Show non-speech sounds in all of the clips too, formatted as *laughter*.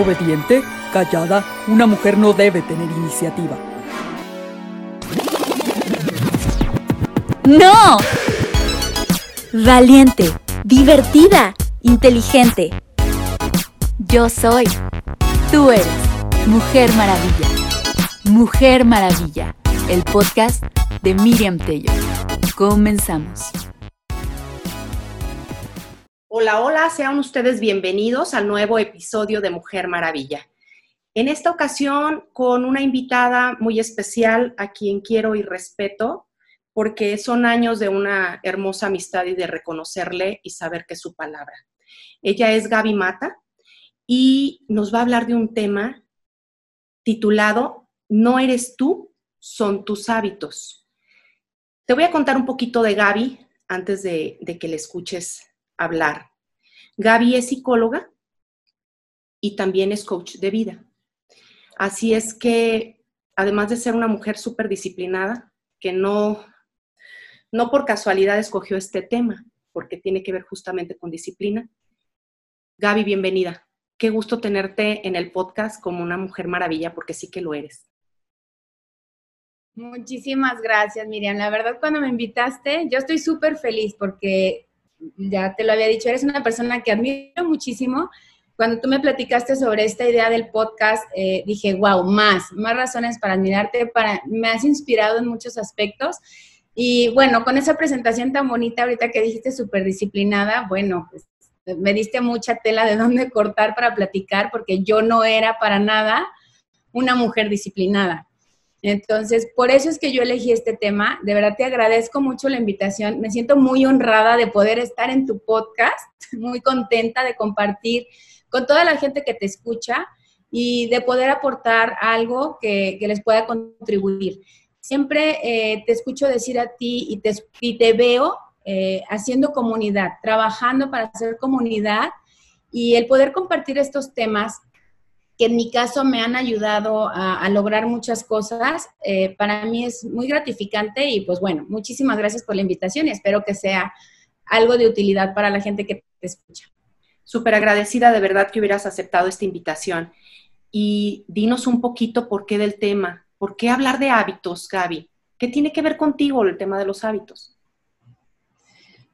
Obediente, callada, una mujer no debe tener iniciativa. ¡No! Valiente, divertida, inteligente. Yo soy. Tú eres. Mujer Maravilla. Mujer Maravilla. El podcast de Miriam Tello. Comenzamos. Hola, hola, sean ustedes bienvenidos al nuevo episodio de Mujer Maravilla. En esta ocasión con una invitada muy especial a quien quiero y respeto porque son años de una hermosa amistad y de reconocerle y saber que es su palabra. Ella es Gaby Mata y nos va a hablar de un tema titulado No eres tú, son tus hábitos. Te voy a contar un poquito de Gaby antes de, de que le escuches hablar. Gaby es psicóloga y también es coach de vida. Así es que, además de ser una mujer súper disciplinada, que no, no por casualidad escogió este tema, porque tiene que ver justamente con disciplina. Gaby, bienvenida. Qué gusto tenerte en el podcast como una mujer maravilla, porque sí que lo eres. Muchísimas gracias, Miriam. La verdad, cuando me invitaste, yo estoy súper feliz porque ya te lo había dicho, eres una persona que admiro muchísimo. Cuando tú me platicaste sobre esta idea del podcast, eh, dije, wow, más, más razones para admirarte, para, me has inspirado en muchos aspectos. Y bueno, con esa presentación tan bonita ahorita que dijiste súper disciplinada, bueno, pues, me diste mucha tela de dónde cortar para platicar, porque yo no era para nada una mujer disciplinada. Entonces, por eso es que yo elegí este tema. De verdad te agradezco mucho la invitación. Me siento muy honrada de poder estar en tu podcast, *laughs* muy contenta de compartir con toda la gente que te escucha y de poder aportar algo que, les pueda contribuir. Siempre eh, te escucho decir a ti y te, veo eh, haciendo comunidad, trabajando para hacer comunidad y el poder compartir estos temas que en mi caso me han ayudado a, lograr muchas cosas. Eh, para mí es muy gratificante y pues bueno, muchísimas gracias por la invitación y espero que sea algo de utilidad para la gente que te escucha. Súper agradecida de verdad que hubieras aceptado esta invitación. Y dinos un poquito por qué del tema. ¿Por qué hablar de hábitos, Gaby? ¿Qué tiene que ver contigo el tema de los hábitos?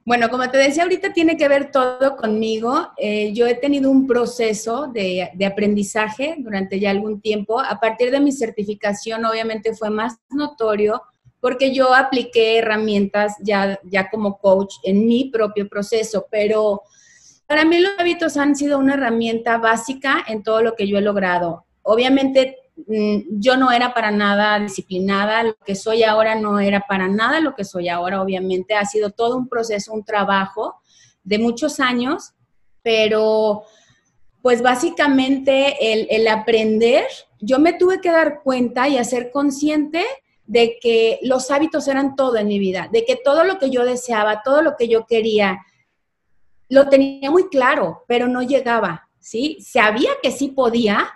Bueno, como te decía ahorita, tiene que ver todo conmigo. Eh, yo he tenido un proceso de, aprendizaje durante ya algún tiempo. A partir de mi certificación, obviamente fue más notorio porque yo apliqué herramientas ya, ya como coach en mi propio proceso, pero para mí los hábitos han sido una herramienta básica en todo lo que yo he logrado. Obviamente yo no era para nada disciplinada, lo que soy ahora no era para nada lo que soy ahora, obviamente ha sido todo un proceso, un trabajo de muchos años, pero pues básicamente el, el aprender, yo me tuve que dar cuenta y hacer consciente de que los hábitos eran todo en mi vida, de que todo lo que yo deseaba, todo lo que yo quería, lo tenía muy claro, pero no llegaba, ¿sí? Sabía que sí podía,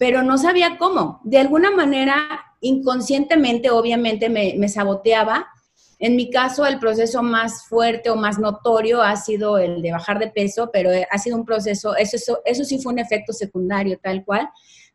pero no sabía cómo. De alguna manera, inconscientemente, obviamente, me, saboteaba. En mi caso, el proceso más fuerte o más notorio ha sido el de bajar de peso, pero ha sido un proceso, eso, eso, eso sí fue un efecto secundario, tal cual,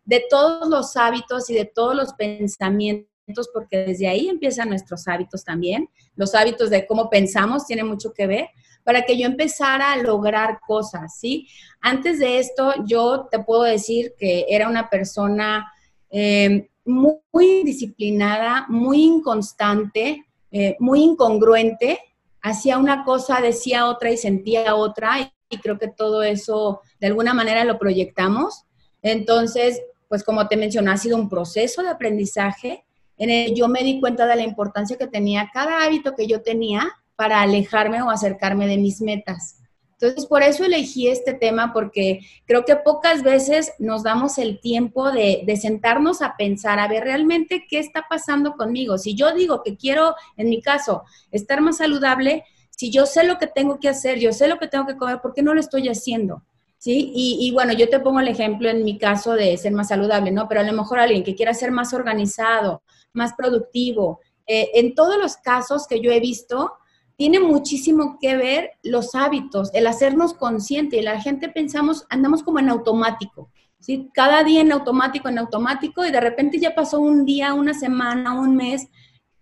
de todos los hábitos y de todos los pensamientos porque desde ahí empiezan nuestros hábitos también. Los hábitos de cómo pensamos tienen mucho que ver para que yo empezara a lograr cosas, ¿sí? Antes de esto, yo te puedo decir que era una persona eh, muy, disciplinada, muy inconstante, eh, muy incongruente, hacía una cosa, decía otra y sentía otra, y creo que todo eso de alguna manera lo proyectamos. Entonces, pues como te mencioné, ha sido un proceso de aprendizaje en el yo me di cuenta de la importancia que tenía cada hábito que yo tenía para alejarme o acercarme de mis metas. Entonces, por eso elegí este tema, porque creo que pocas veces nos damos el tiempo de, sentarnos a pensar, a ver realmente qué está pasando conmigo. Si yo digo que quiero, en mi caso, estar más saludable, si yo sé lo que tengo que hacer, yo sé lo que tengo que comer, ¿por qué no lo estoy haciendo? ¿Sí? Y, y bueno, yo te pongo el ejemplo en mi caso de ser más saludable, ¿no? Pero a lo mejor alguien que quiera ser más organizado, más productivo, eh, en todos los casos que yo he visto, tiene muchísimo que ver los hábitos, el hacernos consciente. La gente pensamos, andamos como en automático, ¿sí? Cada día en automático, en automático, y de repente ya pasó un día, una semana, un mes,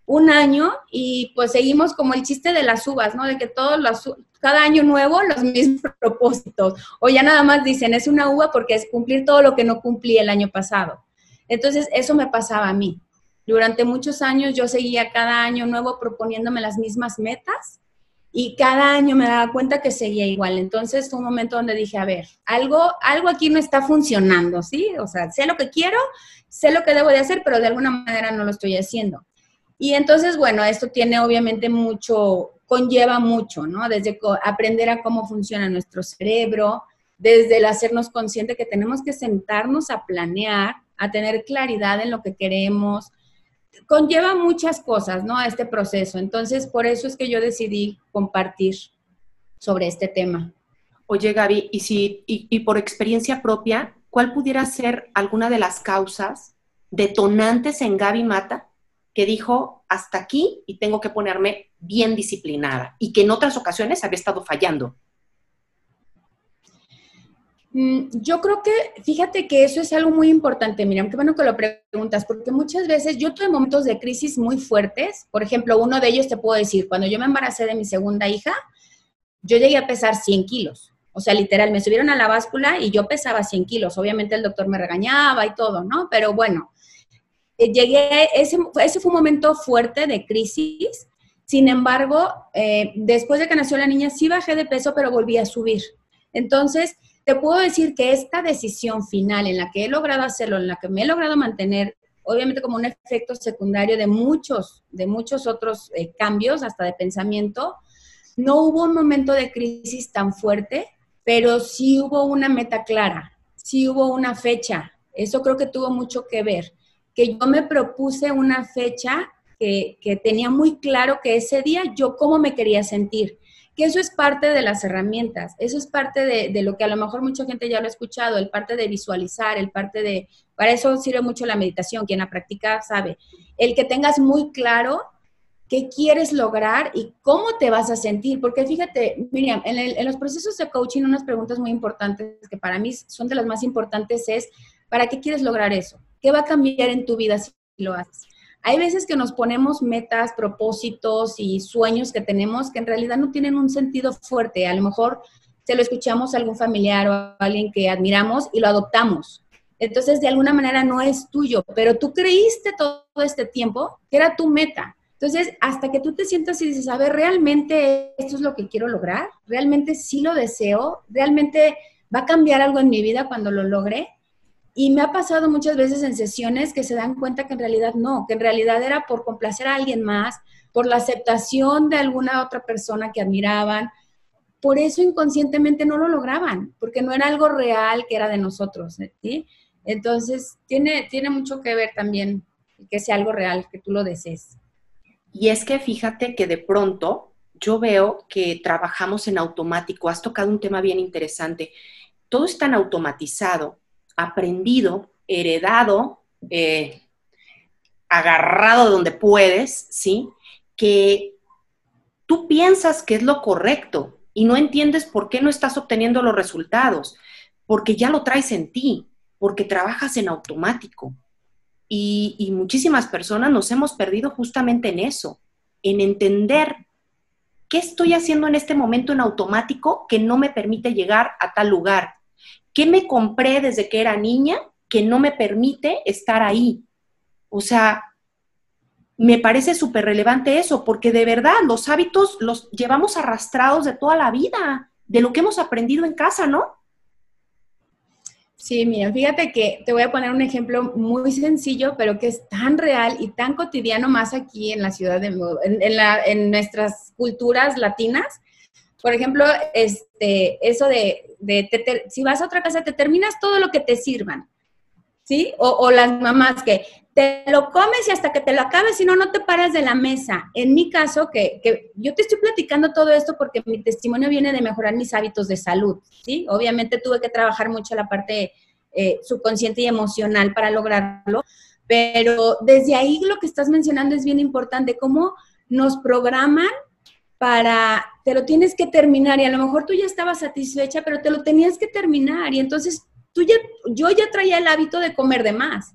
un año, y pues seguimos como el chiste de las uvas, ¿no? De que todos los, cada año nuevo los mismos *laughs* propósitos, o ya nada más dicen, es una uva porque es cumplir todo lo que no cumplí el año pasado. Entonces, eso me pasaba a mí. Durante muchos años yo seguía cada año nuevo proponiéndome las mismas metas y cada año me daba cuenta que seguía igual. Entonces fue un momento donde dije, a ver, algo, algo aquí no está funcionando, ¿sí? O sea, sé lo que quiero, sé lo que debo de hacer, pero de alguna manera no lo estoy haciendo. Y entonces, bueno, esto tiene obviamente mucho, conlleva mucho, ¿no? Desde aprender a cómo funciona nuestro cerebro, desde el hacernos consciente que tenemos que sentarnos a planear, a tener claridad en lo que queremos, conlleva muchas cosas, ¿no? A este proceso. Entonces, por eso es que yo decidí compartir sobre este tema. Oye, Gaby, y, si, y, por experiencia propia, ¿cuál pudiera ser alguna de las causas detonantes en Gaby Mata que dijo hasta aquí y tengo que ponerme bien disciplinada y que en otras ocasiones había estado fallando? Mm, yo creo que, fíjate que eso es algo muy importante, Miriam, qué bueno que lo preguntas, porque muchas veces yo tuve momentos de crisis muy fuertes, por ejemplo, uno de ellos te puedo decir, cuando yo me embaracé de mi segunda hija, yo llegué a pesar 100 kilos, o sea, literal, me subieron a la báscula y yo pesaba 100 kilos, obviamente el doctor me regañaba y todo, ¿no? Pero bueno, eh, llegué, ese, ese fue un momento fuerte de crisis, sin embargo, eh, después de que nació la niña, sí bajé de peso, pero volví a subir. Entonces, te puedo decir que esta decisión final en la que he logrado hacerlo, en la que me he logrado mantener, obviamente como un efecto secundario de muchos, de muchos otros eh, cambios, hasta de pensamiento, no hubo un momento de crisis tan fuerte, pero sí hubo una meta clara, sí hubo una fecha. Eso creo que tuvo mucho que ver, que yo me propuse una fecha que, que tenía muy claro que ese día yo cómo me quería sentir que eso es parte de las herramientas, eso es parte de, lo que a lo mejor mucha gente ya lo ha escuchado, el parte de visualizar, el parte de, para eso sirve mucho la meditación, quien la practica sabe, el que tengas muy claro qué quieres lograr y cómo te vas a sentir, porque fíjate, Miriam, en, en los procesos de coaching unas preguntas muy importantes que para mí son de las más importantes es, ¿para qué quieres lograr eso? ¿Qué va a cambiar en tu vida si lo haces? Hay veces que nos ponemos metas, propósitos y sueños que tenemos que en realidad no tienen un sentido fuerte. A lo mejor se lo escuchamos a algún familiar o a alguien que admiramos y lo adoptamos. Entonces, de alguna manera no es tuyo, pero tú creíste todo este tiempo que era tu meta. Entonces, hasta que tú te sientas y dices, a ver, ¿realmente esto es lo que quiero lograr? ¿Realmente sí lo deseo? ¿Realmente va a cambiar algo en mi vida cuando lo logre? Y me ha pasado muchas veces en sesiones que se dan cuenta que en realidad no, que en realidad era por complacer a alguien más, por la aceptación de alguna otra persona que admiraban. Por eso inconscientemente no lo lograban, porque no era algo real que era de nosotros. ¿sí? Entonces, tiene, tiene mucho que ver también que sea algo real, que tú lo desees. Y es que fíjate que de pronto yo veo que trabajamos en automático. Has tocado un tema bien interesante. Todo es tan automatizado aprendido, heredado, eh, agarrado donde puedes, ¿sí? Que tú piensas que es lo correcto y no entiendes por qué no estás obteniendo los resultados, porque ya lo traes en ti, porque trabajas en automático. Y, y muchísimas personas nos hemos perdido justamente en eso, en entender qué estoy haciendo en este momento en automático que no me permite llegar a tal lugar ¿Qué me compré desde que era niña que no me permite estar ahí? O sea, me parece súper relevante eso, porque de verdad los hábitos los llevamos arrastrados de toda la vida, de lo que hemos aprendido en casa, ¿no? Sí, mira, fíjate que te voy a poner un ejemplo muy sencillo, pero que es tan real y tan cotidiano más aquí en la ciudad de en, en nuestras culturas latinas, por ejemplo, este, eso de, si vas a otra casa, te terminas todo lo que te sirvan, ¿sí? O, las mamás que te lo comes y hasta que te lo acabes, si no, no te paras de la mesa. En mi caso, que, que, yo te estoy platicando todo esto porque mi testimonio viene de mejorar mis hábitos de salud, ¿sí? Obviamente tuve que trabajar mucho la parte eh, subconsciente y emocional para lograrlo, pero desde ahí lo que estás mencionando es bien importante, cómo nos programan para, te lo tienes que terminar y a lo mejor tú ya estabas satisfecha, pero te lo tenías que terminar y entonces tú ya, yo ya traía el hábito de comer de más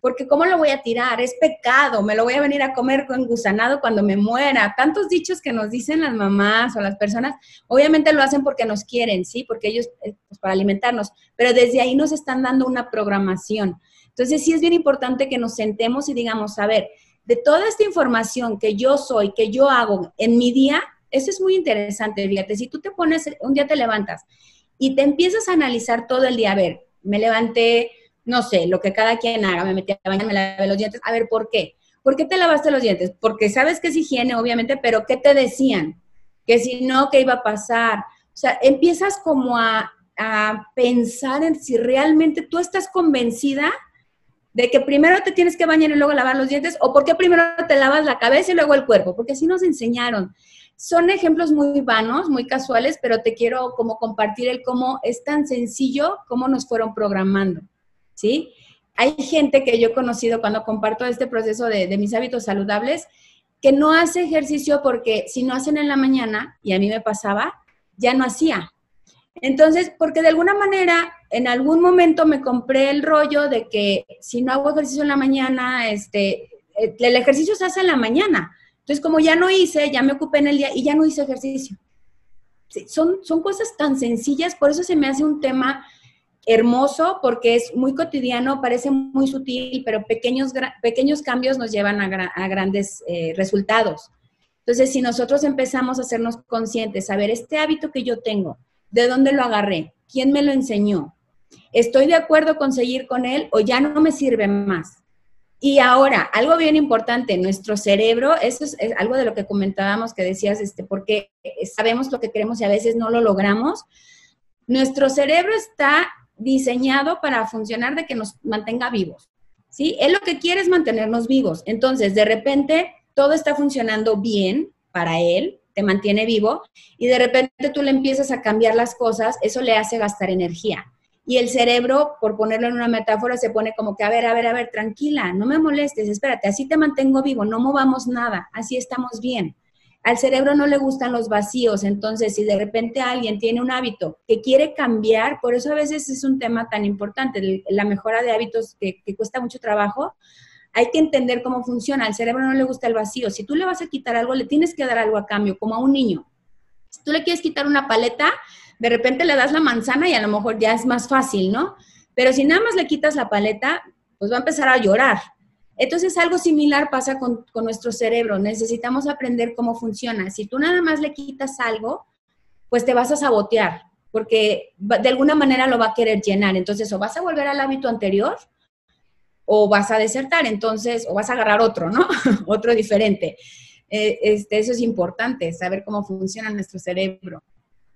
porque ¿cómo lo voy a tirar? Es pecado, me lo voy a venir a comer con gusanado cuando me muera. Tantos dichos que nos dicen las mamás o las personas, obviamente lo hacen porque nos quieren, ¿sí? Porque ellos, eh, pues para alimentarnos, pero desde ahí nos están dando una programación. Entonces sí es bien importante que nos sentemos y digamos, a ver, de toda esta información que yo soy, que yo hago en mi día, eso es muy interesante, fíjate, si tú te pones, un día te levantas y te empiezas a analizar todo el día, a ver, me levanté, no sé, lo que cada quien haga, me metí a bañar, me lavé los dientes, a ver, ¿por qué? ¿Por qué te lavaste los dientes? Porque sabes que es higiene, obviamente, pero ¿qué te decían? Que si no, ¿qué iba a pasar? O sea, empiezas como a, a pensar en si realmente tú estás convencida de que primero te tienes que bañar y luego lavar los dientes, o por qué primero te lavas la cabeza y luego el cuerpo, porque así nos enseñaron. Son ejemplos muy vanos, muy casuales, pero te quiero como compartir el cómo es tan sencillo, cómo nos fueron programando. ¿sí? Hay gente que yo he conocido cuando comparto este proceso de, mis hábitos saludables que no hace ejercicio porque si no hacen en la mañana, y a mí me pasaba, ya no hacía. Entonces, porque de alguna manera, en algún momento me compré el rollo de que si no hago ejercicio en la mañana, este, eh, el ejercicio se hace en la mañana. Entonces, como ya no hice, ya me ocupé en el día y ya no hice ejercicio. son, son cosas tan sencillas, por eso se me hace un tema hermoso porque es muy cotidiano, parece muy sutil, pero pequeños, pequeños cambios nos llevan a, grandes eh, resultados. Entonces, si nosotros empezamos a hacernos conscientes, a ver, este hábito que yo tengo, ¿de dónde lo agarré? ¿Quién me lo enseñó? ¿Estoy de acuerdo con seguir con él o ya no me sirve más? Y ahora, algo bien importante, nuestro cerebro, eso es, algo de lo que comentábamos que decías, este, porque sabemos lo que queremos y a veces no lo logramos. Nuestro cerebro está diseñado para funcionar de que nos mantenga vivos. ¿Sí? Él lo que quiere es mantenernos vivos. Entonces, de repente, todo está funcionando bien para él, te mantiene vivo, y de repente tú le empiezas a cambiar las cosas, eso le hace gastar energía. Y el cerebro, por ponerlo en una metáfora, se pone como que, a ver, a ver, a ver, tranquila, no me molestes, espérate, así te mantengo vivo, no movamos nada, así estamos bien. Al cerebro no le gustan los vacíos, entonces si de repente alguien tiene un hábito que quiere cambiar, por eso a veces es un tema tan importante, la mejora de hábitos que, cuesta mucho trabajo, hay que entender cómo funciona. Al cerebro no le gusta el vacío. Si tú le vas a quitar algo, le tienes que dar algo a cambio, como a un niño. Si tú le quieres quitar una paleta, de repente le das la manzana y a lo mejor ya es más fácil, ¿no? Pero si nada más le quitas la paleta, pues va a empezar a llorar. Entonces, algo similar pasa con, nuestro cerebro. Necesitamos aprender cómo funciona. Si tú nada más le quitas algo, pues te vas a sabotear, porque de alguna manera lo va a querer llenar. Entonces, o vas a volver al hábito anterior, o vas a desertar, entonces, o vas a agarrar otro, ¿no? *laughs* otro diferente. Eh, este, eso es importante, saber cómo funciona nuestro cerebro.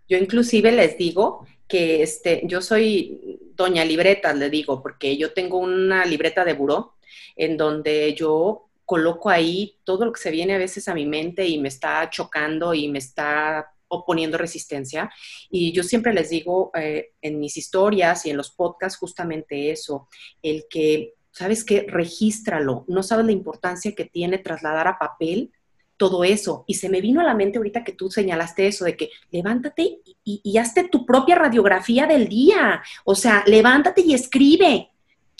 Yo inclusive les digo que este, yo soy doña libreta, le digo, porque yo tengo una libreta de buró en donde yo coloco ahí todo lo que se viene a veces a mi mente y me está chocando y me está oponiendo resistencia. Y yo siempre les digo eh, en mis historias y en los podcasts justamente eso, el que, ¿sabes qué? Regístralo. No sabes la importancia que tiene trasladar a papel todo eso. Y se me vino a la mente ahorita que tú señalaste eso, de que levántate y, y hazte tu propia radiografía del día. O sea, levántate y escribe.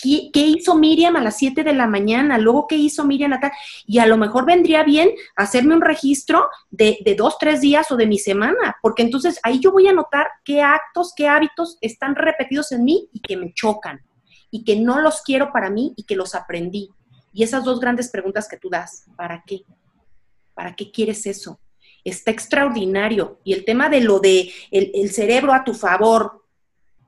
¿Qué, hizo Miriam a las 7 de la mañana? Luego, ¿qué hizo Miriam a Y a lo mejor vendría bien hacerme un registro de, de dos, tres días o de mi semana, porque entonces ahí yo voy a notar qué actos, qué hábitos están repetidos en mí y que me chocan y que no los quiero para mí y que los aprendí. Y esas dos grandes preguntas que tú das, ¿para qué? ¿Para qué quieres eso? Está extraordinario. Y el tema de lo de el, el cerebro a tu favor,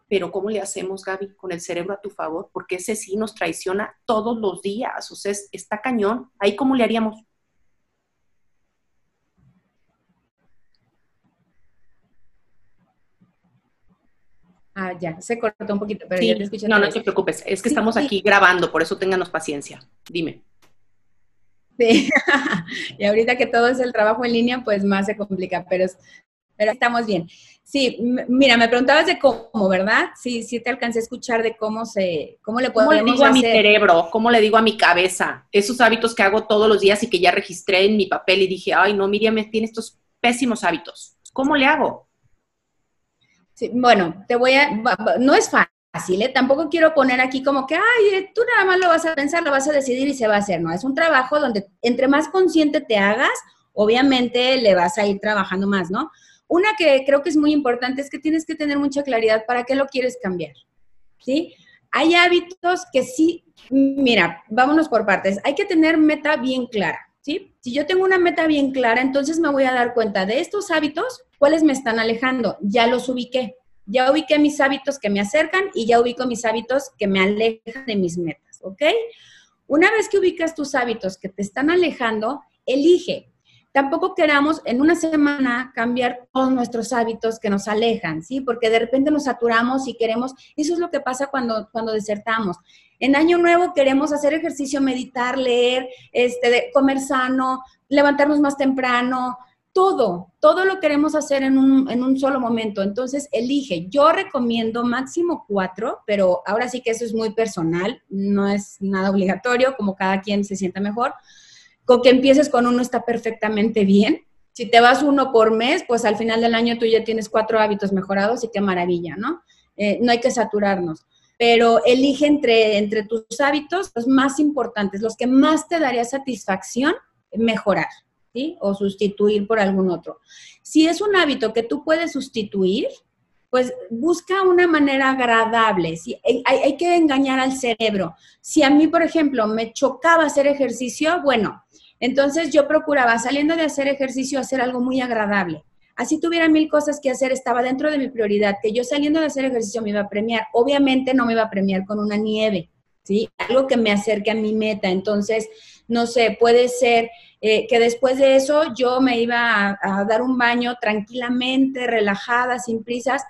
pero ¿cómo le hacemos, Gaby, con el cerebro a tu favor? Porque ese sí nos traiciona todos los días, o sea, está cañón. Ahí cómo le haríamos. Ah, ya, se cortó un poquito, pero ya te escuché. No, no te preocupes, es que estamos aquí grabando, por eso ténganos paciencia. Dime. Sí, *laughs* y ahorita que todo es el trabajo en línea, pues más se complica, pero, pero estamos bien. Sí, mira, me preguntabas de cómo, ¿verdad? Sí, sí te alcancé a escuchar de cómo se, cómo le podemos ¿Cómo le digo a mi cerebro? ¿Cómo le digo a mi cabeza? Esos hábitos que hago todos los días y que ya registré en mi papel y dije, ay, no, Miriam tiene estos pésimos hábitos. ¿Cómo le hago? Sí, bueno, te voy a, no es fácil fácil, ¿eh? Tampoco quiero poner aquí como que, ay, eh, tú nada más lo vas a pensar, lo vas a decidir y se va a hacer. No, es un trabajo donde entre más consciente te hagas, obviamente le vas a ir trabajando más, ¿no? Una que creo que es muy importante es que tienes que tener mucha claridad para qué lo quieres cambiar, ¿sí? Hay hábitos que sí, mira, vámonos por partes. Hay que tener meta bien clara, ¿sí? Si yo tengo una meta bien clara, entonces me voy a dar cuenta de estos hábitos, cuáles me están alejando. Ya los ubiqué. Ya ubiqué mis hábitos que me acercan y ya ubico mis hábitos que me alejan de mis metas, ¿ok? Una vez que ubicas tus hábitos que te están alejando, elige tampoco queramos en una semana cambiar todos nuestros hábitos que nos alejan, ¿sí? Porque de repente nos saturamos y queremos, eso es lo que pasa cuando, cuando desertamos. En Año Nuevo queremos hacer ejercicio, meditar, leer, este, comer sano, levantarnos más temprano, todo, todo lo queremos hacer en un, en un solo momento. Entonces, elige. Yo recomiendo máximo cuatro, pero ahora sí que eso es muy personal, no es nada obligatorio, como cada quien se sienta mejor con que empieces con uno está perfectamente bien. Si te vas uno por mes, pues al final del año tú ya tienes cuatro hábitos mejorados y qué maravilla, ¿no? Eh, no hay que saturarnos. Pero elige entre, entre tus hábitos los más importantes, los que más te daría satisfacción mejorar, ¿sí? O sustituir por algún otro. Si es un hábito que tú puedes sustituir, pues busca una manera agradable. Si, hay, hay, que engañar al cerebro. Si a mí, por ejemplo, me chocaba hacer ejercicio, bueno, entonces yo procuraba saliendo de hacer ejercicio hacer algo muy agradable. Así tuviera mil cosas que hacer, estaba dentro de mi prioridad, que yo saliendo de hacer ejercicio me iba a premiar. Obviamente no me iba a premiar con una nieve, ¿sí? Algo que me acerque a mi meta. Entonces, no sé, puede ser eh, que después de eso yo me iba a, a dar un baño tranquilamente, relajada, sin prisas.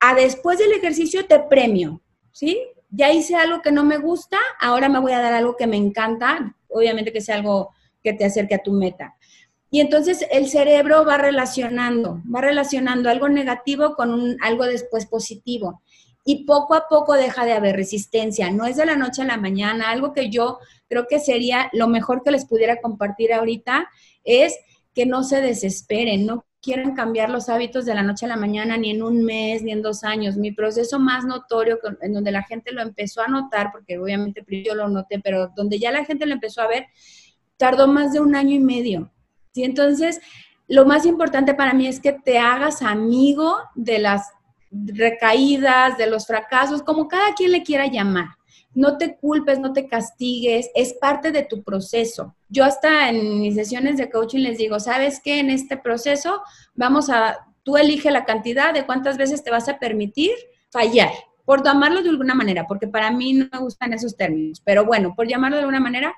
A después del ejercicio te premio, ¿sí? Ya hice algo que no me gusta, ahora me voy a dar algo que me encanta, obviamente que sea algo que te acerque a tu meta. Y entonces el cerebro va relacionando, va relacionando algo negativo con algo después positivo. Y poco a poco deja de haber resistencia. No es de la noche a la mañana. Algo que yo creo que sería lo mejor que les pudiera compartir ahorita es que no se desesperen, no quieran cambiar los hábitos de la noche a la mañana, ni en un mes, ni en dos años. Mi proceso más notorio, en donde la gente lo empezó a notar, porque obviamente yo lo noté, pero donde ya la gente lo empezó a ver, tardó más de un año y medio. ¿sí? Entonces, lo más importante para mí es que te hagas amigo de las recaídas, de los fracasos, como cada quien le quiera llamar. No te culpes, no te castigues, es parte de tu proceso. Yo hasta en mis sesiones de coaching les digo, ¿sabes qué? En este proceso vamos a, tú elige la cantidad de cuántas veces te vas a permitir fallar, por llamarlo de alguna manera, porque para mí no me gustan esos términos, pero bueno, por llamarlo de alguna manera,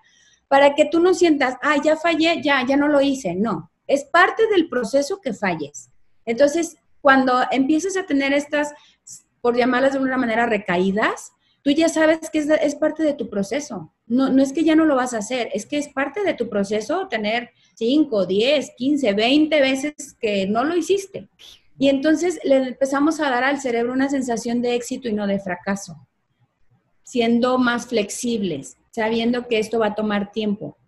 para que tú no sientas, ah, ya fallé, ya, ya no lo hice. No, es parte del proceso que falles. Entonces, cuando empieces a tener estas, por llamarlas de una manera, recaídas, tú ya sabes que es, es, parte de tu proceso. No, no es que ya no lo vas a hacer, es que es parte de tu proceso tener 5, 10, 15, 20 veces que no lo hiciste. Y entonces le empezamos a dar al cerebro una sensación de éxito y no de fracaso, siendo más flexibles, sabiendo que esto va a tomar tiempo.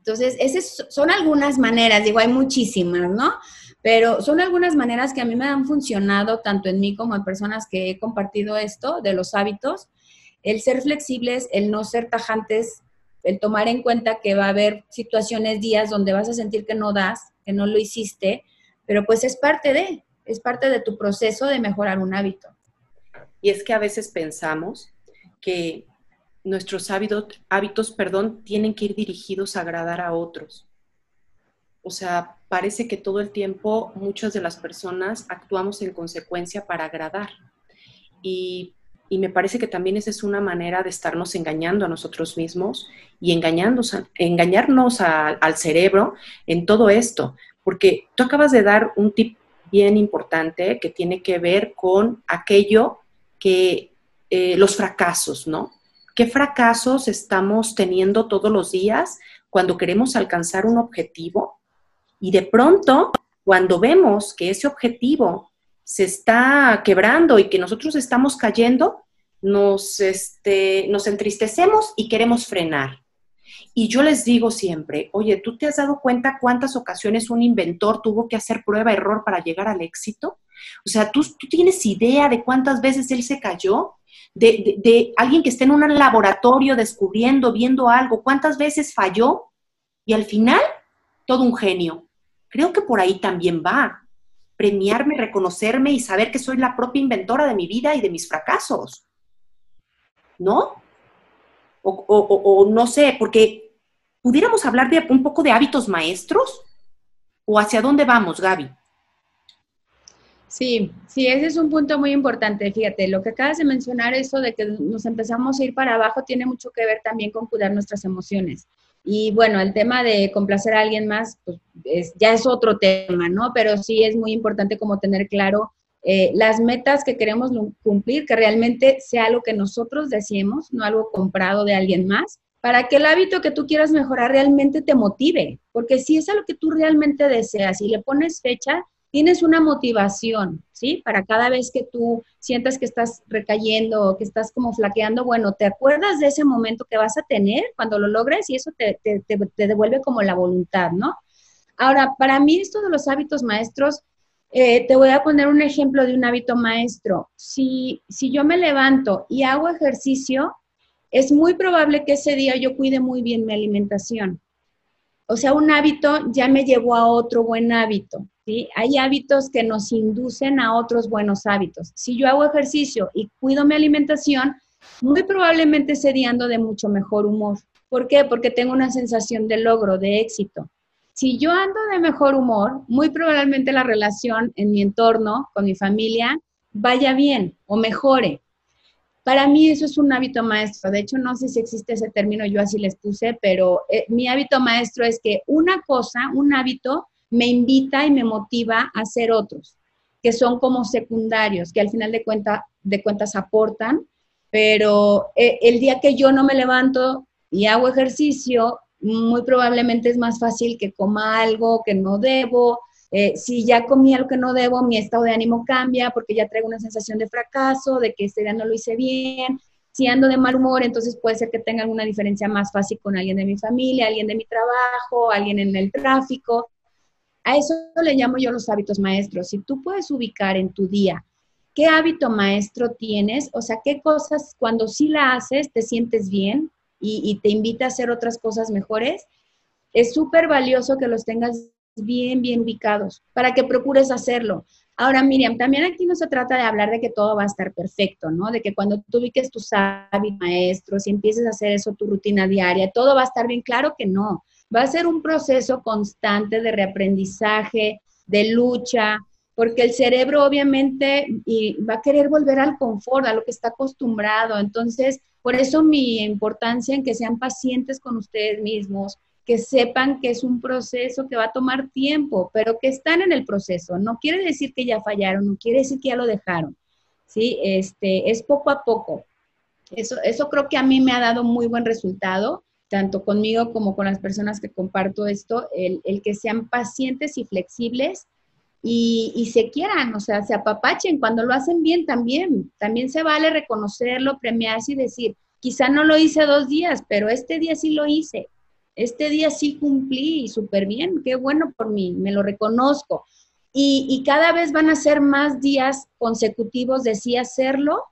Entonces, esas son algunas maneras, digo, hay muchísimas, ¿no? Pero son algunas maneras que a mí me han funcionado tanto en mí como en personas que he compartido esto de los hábitos. El ser flexibles, el no ser tajantes, el tomar en cuenta que va a haber situaciones, días donde vas a sentir que no das, que no lo hiciste, pero pues es parte de, es parte de tu proceso de mejorar un hábito. Y es que a veces pensamos que nuestros hábitos, hábitos perdón, tienen que ir dirigidos a agradar a otros. O sea, parece que todo el tiempo muchas de las personas actuamos en consecuencia para agradar. Y, y me parece que también esa es una manera de estarnos engañando a nosotros mismos y engañarnos, al cerebro en todo esto. Porque tú acabas de dar un tip bien importante que tiene que ver con aquello que eh, los fracasos, ¿no? ¿Qué fracasos estamos teniendo todos los días cuando queremos alcanzar un objetivo? Y de pronto, cuando vemos que ese objetivo se está quebrando y que nosotros estamos cayendo, nos, este, nos entristecemos y queremos frenar. Y yo les digo siempre, oye, ¿tú te has dado cuenta cuántas ocasiones un inventor tuvo que hacer prueba-error para llegar al éxito? O sea, ¿tú, ¿tú tienes idea de cuántas veces él se cayó? De, alguien que esté en un laboratorio descubriendo, viendo algo, cuántas veces falló y al final todo un genio. Creo que por ahí también va. Premiarme, reconocerme y saber que soy la propia inventora de mi vida y de mis fracasos. ¿No? O, no sé, porque pudiéramos hablar de un poco de hábitos maestros o hacia dónde vamos, Gaby. Sí, sí, ese es un punto muy importante. Fíjate, lo que acabas de mencionar, eso de que nos empezamos a ir para abajo, tiene mucho que ver también con cuidar nuestras emociones. Y bueno, el tema de complacer a alguien más, pues ya es otro tema, ¿no? Pero sí es muy importante como tener claro eh, las metas que queremos cumplir, que realmente sea algo que nosotros deseemos, no algo comprado de alguien más, para que el hábito que tú quieras mejorar realmente te motive. Porque si es algo que tú realmente deseas y le pones fecha, tienes una motivación, ¿sí? Para cada vez que tú sientas que estás recayendo o que estás como flaqueando, bueno, te acuerdas de ese momento que vas a tener cuando lo logres y eso te, devuelve como la voluntad, ¿no? Ahora, para mí esto de los hábitos maestros, eh, te voy a poner un ejemplo de un hábito maestro. Si, si yo me levanto y hago ejercicio, es muy probable que ese día yo cuide muy bien mi alimentación. O sea, un hábito ya me llevó a otro buen hábito. Hay hábitos que nos inducen a otros buenos hábitos. Si yo hago ejercicio y cuido mi alimentación, muy probablemente ese ando de mucho mejor humor. ¿Por qué? Porque tengo una sensación de logro, de éxito. Si yo ando de mejor humor, muy probablemente la relación en mi entorno, con mi familia, vaya bien o mejore. Para mí eso es un hábito maestro. De hecho, no sé si existe ese término, yo así les puse, pero eh, mi hábito maestro es que una cosa, un hábito, me invita y me motiva a hacer otros, que son como secundarios, que al final de, cuenta, de cuentas aportan, pero eh, el día que yo no me levanto y hago ejercicio, muy probablemente es más fácil que coma algo que no debo. Eh, si ya comí algo que no debo, mi estado de ánimo cambia porque ya traigo una sensación de fracaso, de que este día no lo hice bien. Si ando de mal humor, entonces puede ser que tenga alguna diferencia más fácil con alguien de mi familia, alguien de mi trabajo, alguien en el tráfico. A eso le llamo yo los hábitos maestros. Si tú puedes ubicar en tu día qué hábito maestro tienes, o sea, qué cosas cuando sí la haces te sientes bien y, te invita a hacer otras cosas mejores, es súper valioso que los tengas bien, bien ubicados para que procures hacerlo. Ahora, Miriam, también aquí no se trata de hablar de que todo va a estar perfecto, ¿no? De que cuando tú ubiques tus hábitos maestros y empieces a hacer eso tu rutina diaria, todo va a estar bien. Claro que no va a ser un proceso constante de reaprendizaje, de lucha, porque el cerebro obviamente va a querer volver al confort, a lo que está acostumbrado. Entonces, por eso mi importancia en que sean pacientes con ustedes mismos, que sepan que es un proceso que va a tomar tiempo, pero que están en el proceso. No quiere decir que ya fallaron, no quiere decir que ya lo dejaron. ¿sí? Este, es poco a poco. Eso, eso creo que a mí me ha dado muy buen resultado tanto conmigo como con las personas que comparto esto, el, que sean pacientes y flexibles y, se quieran, o sea, se apapachen cuando lo hacen bien también. También se vale reconocerlo, premiarse y decir, quizá no lo hice dos días, pero este día sí lo hice. Este día sí cumplí súper bien, qué bueno por mí, me lo reconozco. Y, y, cada vez van a ser más días consecutivos de sí hacerlo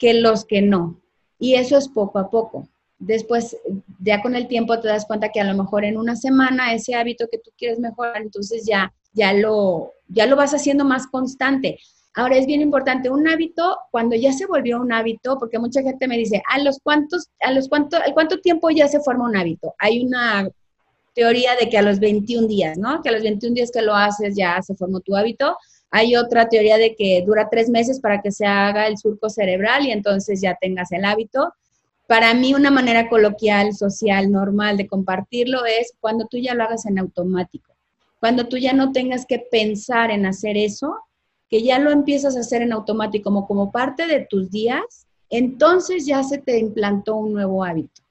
que los que no. Y eso es poco a poco después ya con el tiempo te das cuenta que a lo mejor en una semana ese hábito que tú quieres mejorar, entonces ya, ya, lo, ya lo vas haciendo más constante. Ahora es bien importante, un hábito, cuando ya se volvió un hábito, porque mucha gente me dice, ¿a los cuántos, a los cuánto, cuánto tiempo ya se forma un hábito? Hay una teoría de que a los 21 días, ¿no? Que a los 21 días que lo haces ya se formó tu hábito. Hay otra teoría de que dura tres meses para que se haga el surco cerebral y entonces ya tengas el hábito. Para mí una manera coloquial, social, normal de compartirlo es cuando tú ya lo hagas en automático, cuando tú ya no tengas que pensar en hacer eso, que ya lo empiezas a hacer en automático como, como parte de tus días, entonces ya se te implantó un nuevo hábito.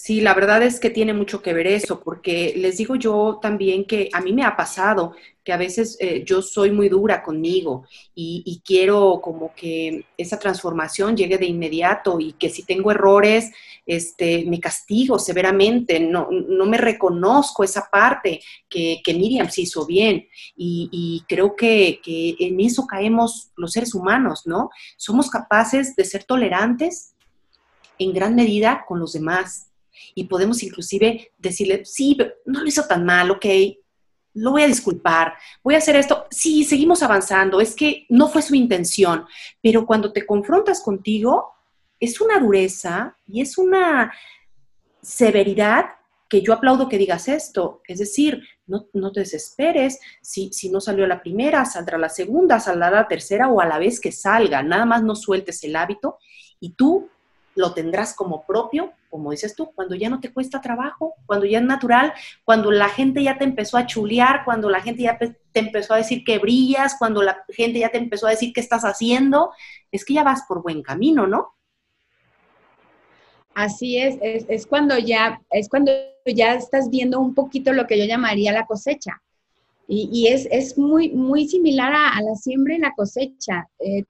Sí, la verdad es que tiene mucho que ver eso, porque les digo yo también que a mí me ha pasado que a veces eh, yo soy muy dura conmigo y, quiero como que esa transformación llegue de inmediato y que si tengo errores, este, me castigo severamente, no, no me reconozco esa parte que, Miriam se hizo bien. Y, creo que, que en eso caemos los seres humanos, ¿no? Somos capaces de ser tolerantes en gran medida con los demás y podemos inclusive decirle, sí, no lo hizo tan mal, ok, lo voy a disculpar, voy a hacer esto, sí, seguimos avanzando, es que no fue su intención, pero cuando te confrontas contigo, es una dureza y es una severidad que yo aplaudo que digas esto, es decir, no, no te desesperes, si, si, no salió la primera, saldrá la segunda, saldrá la tercera o a la vez que salga, nada más no sueltes el hábito y tú lo tendrás como propio, como dices tú, cuando ya no te cuesta trabajo, cuando ya es natural, cuando la gente ya te empezó a chulear, cuando la gente ya te empezó a decir que brillas, cuando la gente ya te empezó a decir qué estás haciendo, es que ya vas por buen camino, ¿no? Así es, es, cuando ya, es cuando ya estás viendo un poquito lo que yo llamaría la cosecha. Y, es, muy, muy similar a, la siembra y la cosecha. Eh,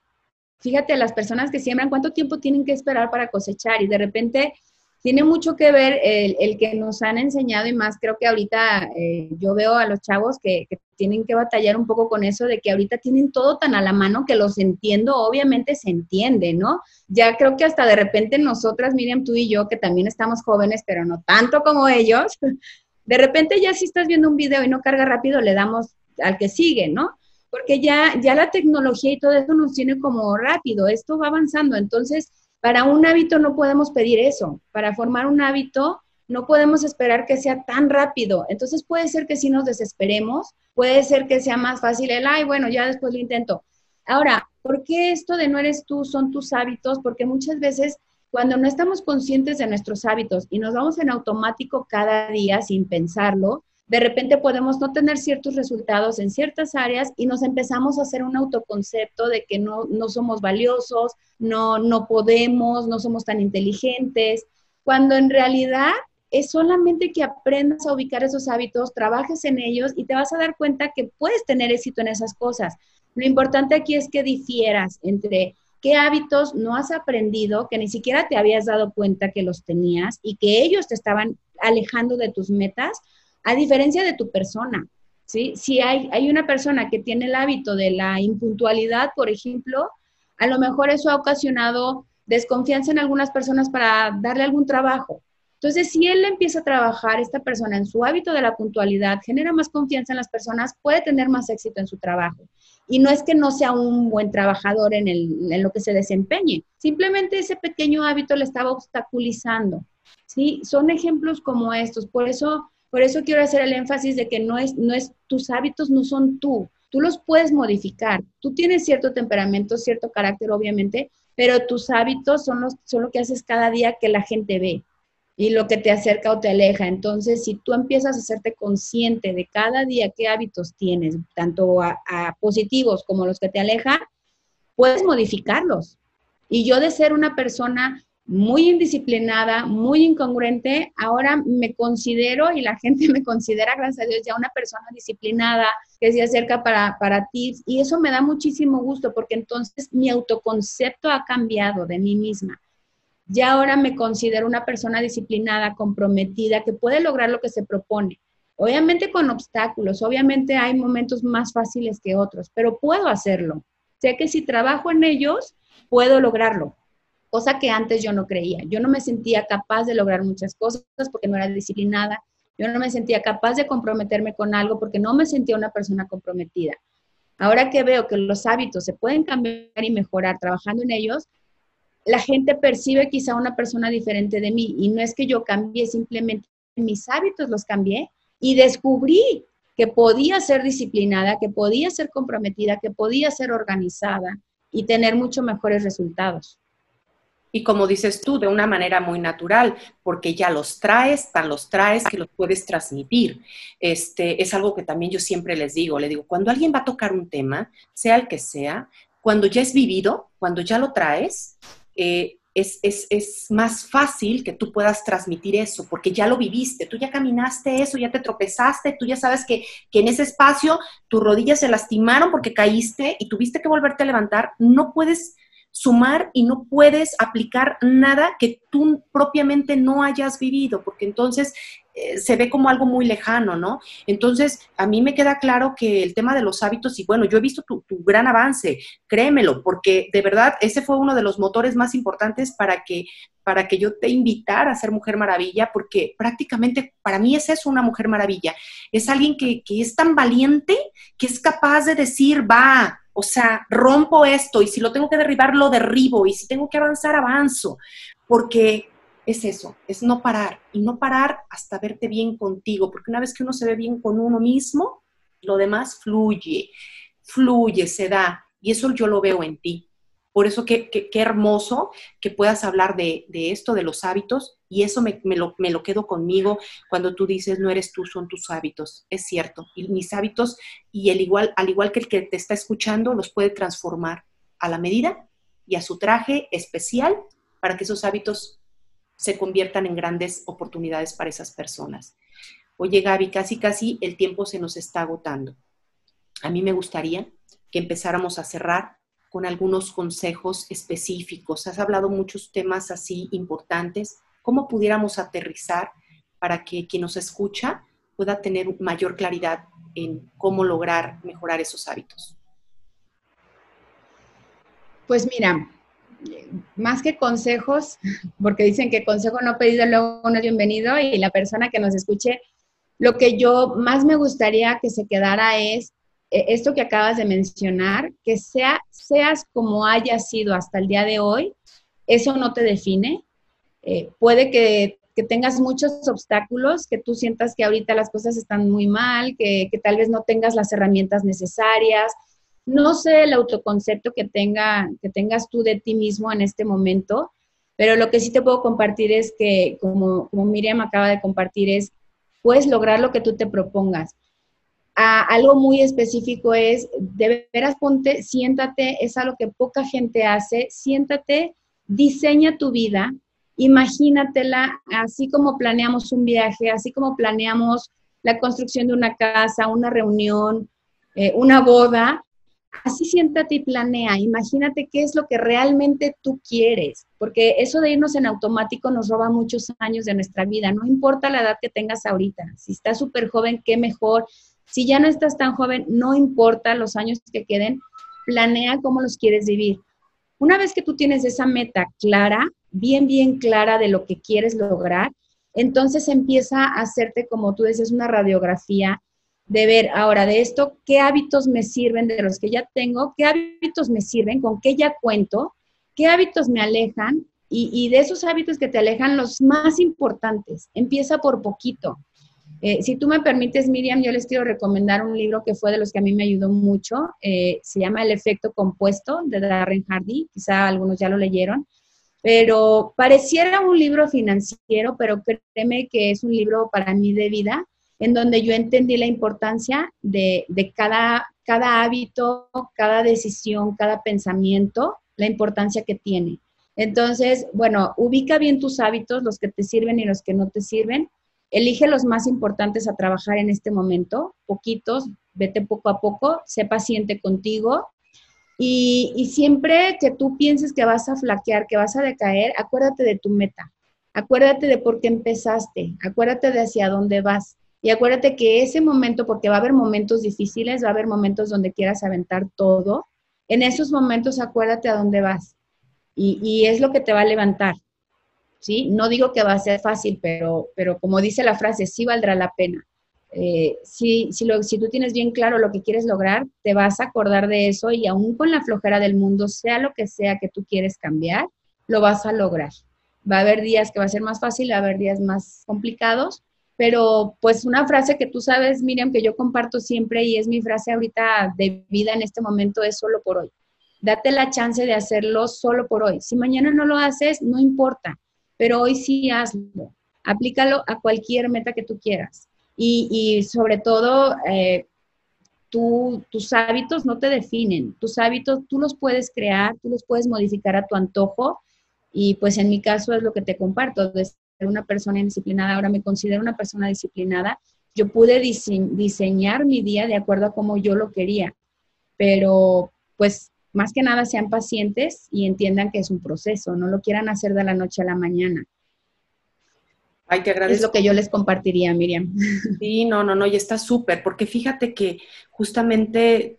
fíjate, las personas que siembran, ¿cuánto tiempo tienen que esperar para cosechar? Y de repente tiene mucho que ver el, que nos han enseñado y más creo que ahorita eh, yo veo a los chavos que, tienen que batallar un poco con eso de que ahorita tienen todo tan a la mano que los entiendo, obviamente se entiende, ¿no? Ya creo que hasta de repente nosotras, Miriam, tú y yo, que también estamos jóvenes, pero no tanto como ellos, *laughs* de repente ya si estás viendo un video y no carga rápido, le damos al que sigue, ¿no? Porque ya, ya la tecnología y todo eso nos tiene como rápido, esto va avanzando, entonces para un hábito no podemos pedir eso, para formar un hábito no podemos esperar que sea tan rápido, entonces puede ser que si nos desesperemos, puede ser que sea más fácil el, ay, bueno, ya después lo intento. Ahora, ¿por qué esto de no eres tú son tus hábitos? Porque muchas veces cuando no estamos conscientes de nuestros hábitos y nos vamos en automático cada día sin pensarlo, de repente podemos no tener ciertos resultados en ciertas áreas y nos empezamos a hacer un autoconcepto de que no, no somos valiosos, no, no podemos, no somos tan inteligentes, cuando en realidad es solamente que aprendas a ubicar esos hábitos, trabajes en ellos y te vas a dar cuenta que puedes tener éxito en esas cosas. Lo importante aquí es que difieras entre qué hábitos no has aprendido, que ni siquiera te habías dado cuenta que los tenías y que ellos te estaban alejando de tus metas, a diferencia de tu persona. ¿sí? Si hay, hay una persona que tiene el hábito de la impuntualidad, por ejemplo, a lo mejor eso ha ocasionado desconfianza en algunas personas para darle algún trabajo. Entonces, si él empieza a trabajar, esta persona, en su hábito de la puntualidad, genera más confianza en las personas, puede tener más éxito en su trabajo. Y no es que no sea un buen trabajador en, el, en lo que se desempeñe, simplemente ese pequeño hábito le estaba obstaculizando. ¿sí? Son ejemplos como estos. Por eso por eso quiero hacer el énfasis de que no es, no es, tus hábitos no son tú, tú los puedes modificar. Tú tienes cierto temperamento, cierto carácter, obviamente, pero tus hábitos son, son lo que haces cada día que la gente ve y lo que te acerca o te aleja. Entonces, si tú empiezas a hacerte consciente de cada día qué hábitos tienes, tanto a, a positivos como los que te alejan, puedes modificarlos. Y yo de ser una persona muy indisciplinada, muy incongruente, ahora me considero y la gente *laughs* me considera, gracias a Dios, ya una persona disciplinada que se acerca para, para ti. Y eso me da muchísimo gusto porque entonces mi autoconcepto ha cambiado de mí misma. Ya ahora me considero una persona disciplinada, comprometida, que puede lograr lo que se propone. Obviamente con obstáculos, obviamente hay momentos más fáciles que otros, pero puedo hacerlo. Sé que si trabajo en ellos, puedo lograrlo cosa que antes yo no creía. Yo no me sentía capaz de lograr muchas cosas porque no era disciplinada. Yo no me sentía capaz de comprometerme con algo porque no me sentía una persona comprometida. Ahora que veo que los hábitos se pueden cambiar y mejorar trabajando en ellos, la gente percibe quizá una persona diferente de mí y no es que yo cambié, simplemente mis hábitos los cambié y descubrí que podía ser disciplinada, que podía ser comprometida, que podía ser organizada y tener mucho mejores resultados. Y como dices tú, de una manera muy natural, porque ya los traes, tan los traes que los puedes transmitir. Este, es algo que también yo siempre les digo, le digo, cuando alguien va a tocar un tema, sea el que sea, cuando ya es vivido, cuando ya lo traes, eh, es, es, más fácil que tú puedas transmitir eso, porque ya lo viviste, tú ya caminaste eso, ya te tropezaste, tú ya sabes que, que en ese espacio tus rodillas se lastimaron porque caíste y tuviste que volverte a levantar, no puedes sumar y no puedes aplicar nada que tú propiamente no hayas vivido, porque entonces eh, se ve como algo muy lejano, ¿no? Entonces, a mí me queda claro que el tema de los hábitos, y bueno, yo he visto tu, gran avance, créemelo, porque de verdad ese fue uno de los motores más importantes para que, para que yo te invitara a ser Mujer Maravilla, porque prácticamente para mí es eso una Mujer Maravilla. Es alguien que, que es tan valiente que es capaz de decir, va, o sea, rompo esto y si lo tengo que derribar, lo derribo y si tengo que avanzar, avanzo, porque es eso, es no parar y no parar hasta verte bien contigo, porque una vez que uno se ve bien con uno mismo, lo demás fluye, fluye, se da y eso yo lo veo en ti. Por eso qué, qué, hermoso que puedas hablar de, esto, de los hábitos, y eso me, lo, me, lo, quedo conmigo cuando tú dices, no eres tú, son tus hábitos. Es cierto, y mis hábitos, y el igual, al igual que el que te está escuchando, los puede transformar a la medida y a su traje especial para que esos hábitos se conviertan en grandes oportunidades para esas personas. Oye, Gaby, casi, casi el tiempo se nos está agotando. A mí me gustaría que empezáramos a cerrar con algunos consejos específicos. Has hablado muchos temas así importantes. ¿Cómo pudiéramos aterrizar para que quien nos escucha pueda tener mayor claridad en cómo lograr mejorar esos hábitos? Pues mira, más que consejos, porque dicen que consejo no pedido luego no es bienvenido y la persona que nos escuche, lo que yo más me gustaría que se quedara es esto que acabas de mencionar, que sea, seas como hayas sido hasta el día de hoy, eso no te define. Eh, puede que, que, tengas muchos obstáculos, que tú sientas que ahorita las cosas están muy mal, que, que, tal vez no tengas las herramientas necesarias. No sé el autoconcepto que, tenga, que tengas tú de ti mismo en este momento, pero lo que sí te puedo compartir es que, como, como Miriam acaba de compartir, es, puedes lograr lo que tú te propongas algo muy específico es, de veras ponte, siéntate, es algo que poca gente hace, siéntate, diseña tu vida, imagínatela así como planeamos un viaje, así como planeamos la construcción de una casa, una reunión, eh, una boda, así siéntate y planea, imagínate qué es lo que realmente tú quieres, porque eso de irnos en automático nos roba muchos años de nuestra vida, no importa la edad que tengas ahorita, si estás súper joven, qué mejor, si ya no estás tan joven, no importa los años que queden, planea cómo los quieres vivir. Una vez que tú tienes esa meta clara, bien, bien clara de lo que quieres lograr, entonces empieza a hacerte, como tú dices, una radiografía de ver ahora de esto, qué hábitos me sirven de los que ya tengo, qué hábitos me sirven, con qué ya cuento, qué hábitos me alejan y, y de esos hábitos que te alejan, los más importantes. Empieza por poquito. Eh, si tú me permites, Miriam, yo les quiero recomendar un libro que fue de los que a mí me ayudó mucho. Eh, se llama El efecto compuesto de Darren Hardy. Quizá algunos ya lo leyeron. Pero pareciera un libro financiero, pero créeme que es un libro para mí de vida, en donde yo entendí la importancia de, cada hábito, cada decisión, cada pensamiento, la importancia que tiene. Entonces, bueno, ubica bien tus hábitos, los que te sirven y los que no te sirven Elige los más importantes a trabajar en este momento, poquitos, vete poco a poco, sé paciente contigo y, siempre que tú pienses que vas a flaquear, que vas a decaer, acuérdate de tu meta, acuérdate de por qué empezaste, acuérdate de hacia dónde vas. Y acuérdate que ese momento, porque va a haber momentos difíciles, va a haber momentos donde quieras aventar todo, en esos momentos acuérdate a dónde vas. Y, es lo que te va a levantar. ¿Sí? No digo que va a ser fácil, pero, pero como dice la frase, sí valdrá la pena. Eh, si, si, si tú tienes bien claro lo que quieres lograr, te vas a acordar de eso y aún con la flojera del mundo, sea lo que sea que tú quieres cambiar, lo vas a lograr. Va a haber días que va a ser más fácil, va a haber días más complicados, pero pues una frase que tú sabes, Miriam, que yo comparto siempre y es mi frase ahorita de vida en este momento es solo por hoy. Date la chance de hacerlo solo por hoy. Si mañana no lo haces, no importa pero hoy sí hazlo. Aplícalo a cualquier meta que tú quieras. Y, sobre todo, eh, tus hábitos no te definen. Tus hábitos tú los puedes crear, tú los puedes modificar a tu antojo. Y pues en mi caso es lo que te comparto, de ser una persona indisciplinada, ahora me considero una persona disciplinada. Yo pude diseñar mi día de acuerdo a cómo yo lo quería, pero pues más que nada sean pacientes y entiendan que es un proceso, no lo quieran hacer de la noche a la mañana. Ay, te agradezco. Es lo que yo les compartiría, Miriam. Sí, no, no, no, y está súper, porque fíjate que justamente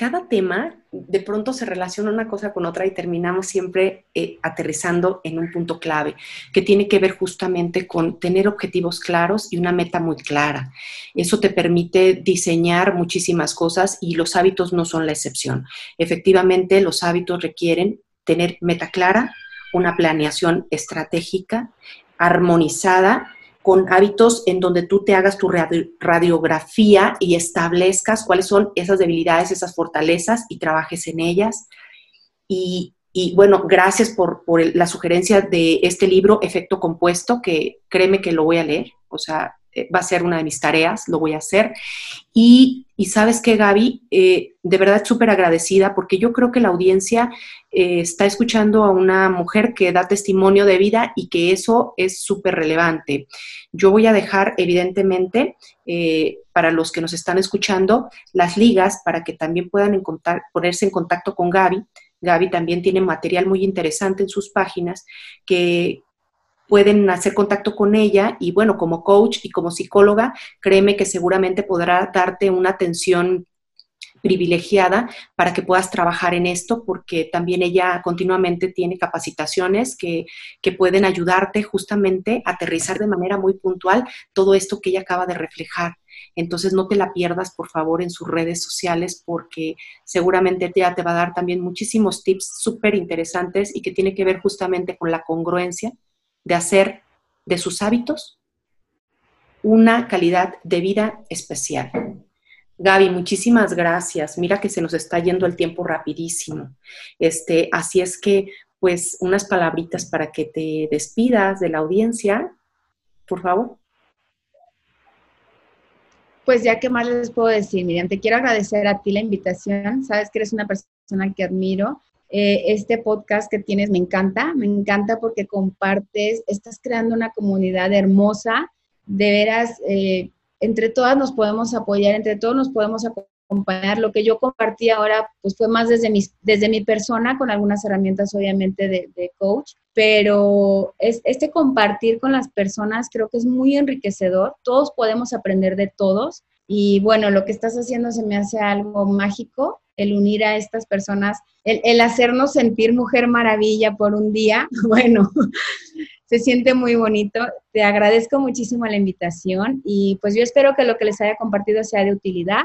cada tema de pronto se relaciona una cosa con otra y terminamos siempre eh, aterrizando en un punto clave, que tiene que ver justamente con tener objetivos claros y una meta muy clara. Eso te permite diseñar muchísimas cosas y los hábitos no son la excepción. Efectivamente, los hábitos requieren tener meta clara, una planeación estratégica, armonizada con hábitos en donde tú te hagas tu radiografía y establezcas cuáles son esas debilidades, esas fortalezas y trabajes en ellas. Y, bueno, gracias por, por, la sugerencia de este libro, Efecto Compuesto, que créeme que lo voy a leer. O sea, va a ser una de mis tareas, lo voy a hacer. Y, sabes que, Gaby, eh, de verdad súper agradecida porque yo creo que la audiencia eh, está escuchando a una mujer que da testimonio de vida y que eso es súper relevante. Yo voy a dejar, evidentemente, para los que nos están escuchando, las ligas para que también puedan ponerse en contacto con Gaby. Gaby también tiene material muy interesante en sus páginas que, pueden hacer contacto con ella y bueno, como coach y como psicóloga, créeme que seguramente podrá darte una atención privilegiada para que puedas trabajar en esto, porque también ella continuamente tiene capacitaciones que, que, pueden ayudarte justamente a aterrizar de manera muy puntual todo esto que ella acaba de reflejar. Entonces no te la pierdas, por favor, en sus redes sociales, porque seguramente ella te va a dar también muchísimos tips súper interesantes y que tiene que ver justamente con la congruencia de hacer de sus hábitos una calidad de vida especial. Gaby, muchísimas gracias. Mira que se nos está yendo el tiempo rapidísimo. Este, así es que, pues, unas palabritas para que te despidas de la audiencia, por favor. Pues ya, ¿qué más les puedo decir? Miriam, te quiero agradecer a ti la invitación. Sabes que eres una persona que admiro eh, este podcast que tienes me encanta, me encanta porque compartes, estás creando una comunidad hermosa, de veras, eh, entre todas nos podemos apoyar, entre todos nos podemos acompañar. Lo que yo compartí ahora, pues fue más desde mi, desde mi persona, con algunas herramientas obviamente de, de coach, pero es, este compartir con las personas creo que es muy enriquecedor, todos podemos aprender de todos. Y bueno, lo que estás haciendo se me hace algo mágico el unir a estas personas, el, hacernos sentir mujer maravilla por un día, *laughs* bueno, se siente muy bonito. Te agradezco muchísimo la invitación y pues yo espero que lo que les haya compartido sea de utilidad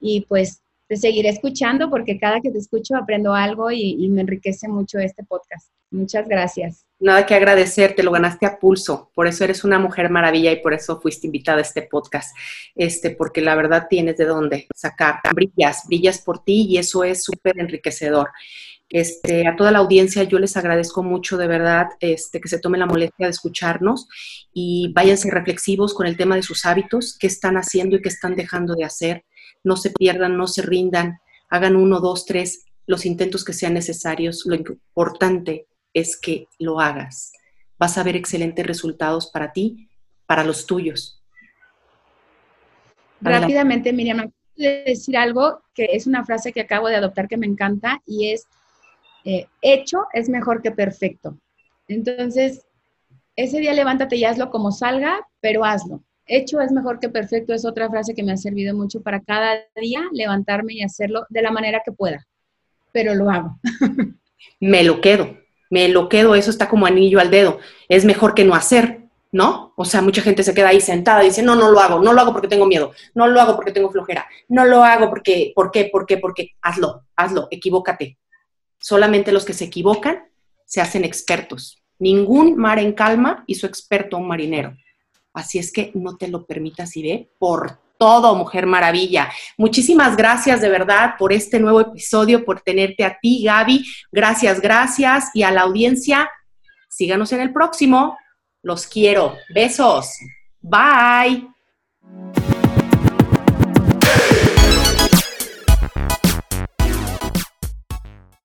y pues te seguiré escuchando porque cada que te escucho aprendo algo y, me enriquece mucho este podcast. Muchas gracias. Nada que agradecer, te lo ganaste a pulso, por eso eres una mujer maravilla y por eso fuiste invitada a este podcast, este, porque la verdad tienes de dónde sacar, brillas, brillas por ti y eso es súper enriquecedor. Este, a toda la audiencia yo les agradezco mucho de verdad este, que se tomen la molestia de escucharnos y váyanse reflexivos con el tema de sus hábitos, qué están haciendo y qué están dejando de hacer no se pierdan, no se rindan, hagan uno, dos, tres, los intentos que sean necesarios. Lo importante es que lo hagas. Vas a ver excelentes resultados para ti, para los tuyos. Rápidamente, Miriam, decir algo que es una frase que acabo de adoptar que me encanta y es, eh, hecho es mejor que perfecto. Entonces, ese día levántate y hazlo como salga, pero hazlo hecho es mejor que perfecto es otra frase que me ha servido mucho para cada día levantarme y hacerlo de la manera que pueda, pero lo hago. *laughs* me lo quedo, me lo quedo, eso está como anillo al dedo. Es mejor que no hacer, ¿no? O sea, mucha gente se queda ahí sentada y dice, no, no lo hago, no lo hago porque tengo miedo, no lo hago porque tengo flojera, no lo hago porque, ¿por qué? ¿Por qué? Porque hazlo, hazlo, equivócate. Solamente los que se equivocan se hacen expertos. Ningún mar en calma hizo experto a un marinero. Así es que no te lo permitas y ve por todo, Mujer Maravilla. Muchísimas gracias de verdad por este nuevo episodio, por tenerte a ti, Gaby. Gracias, gracias. Y a la audiencia, síganos en el próximo. Los quiero. Besos. Bye.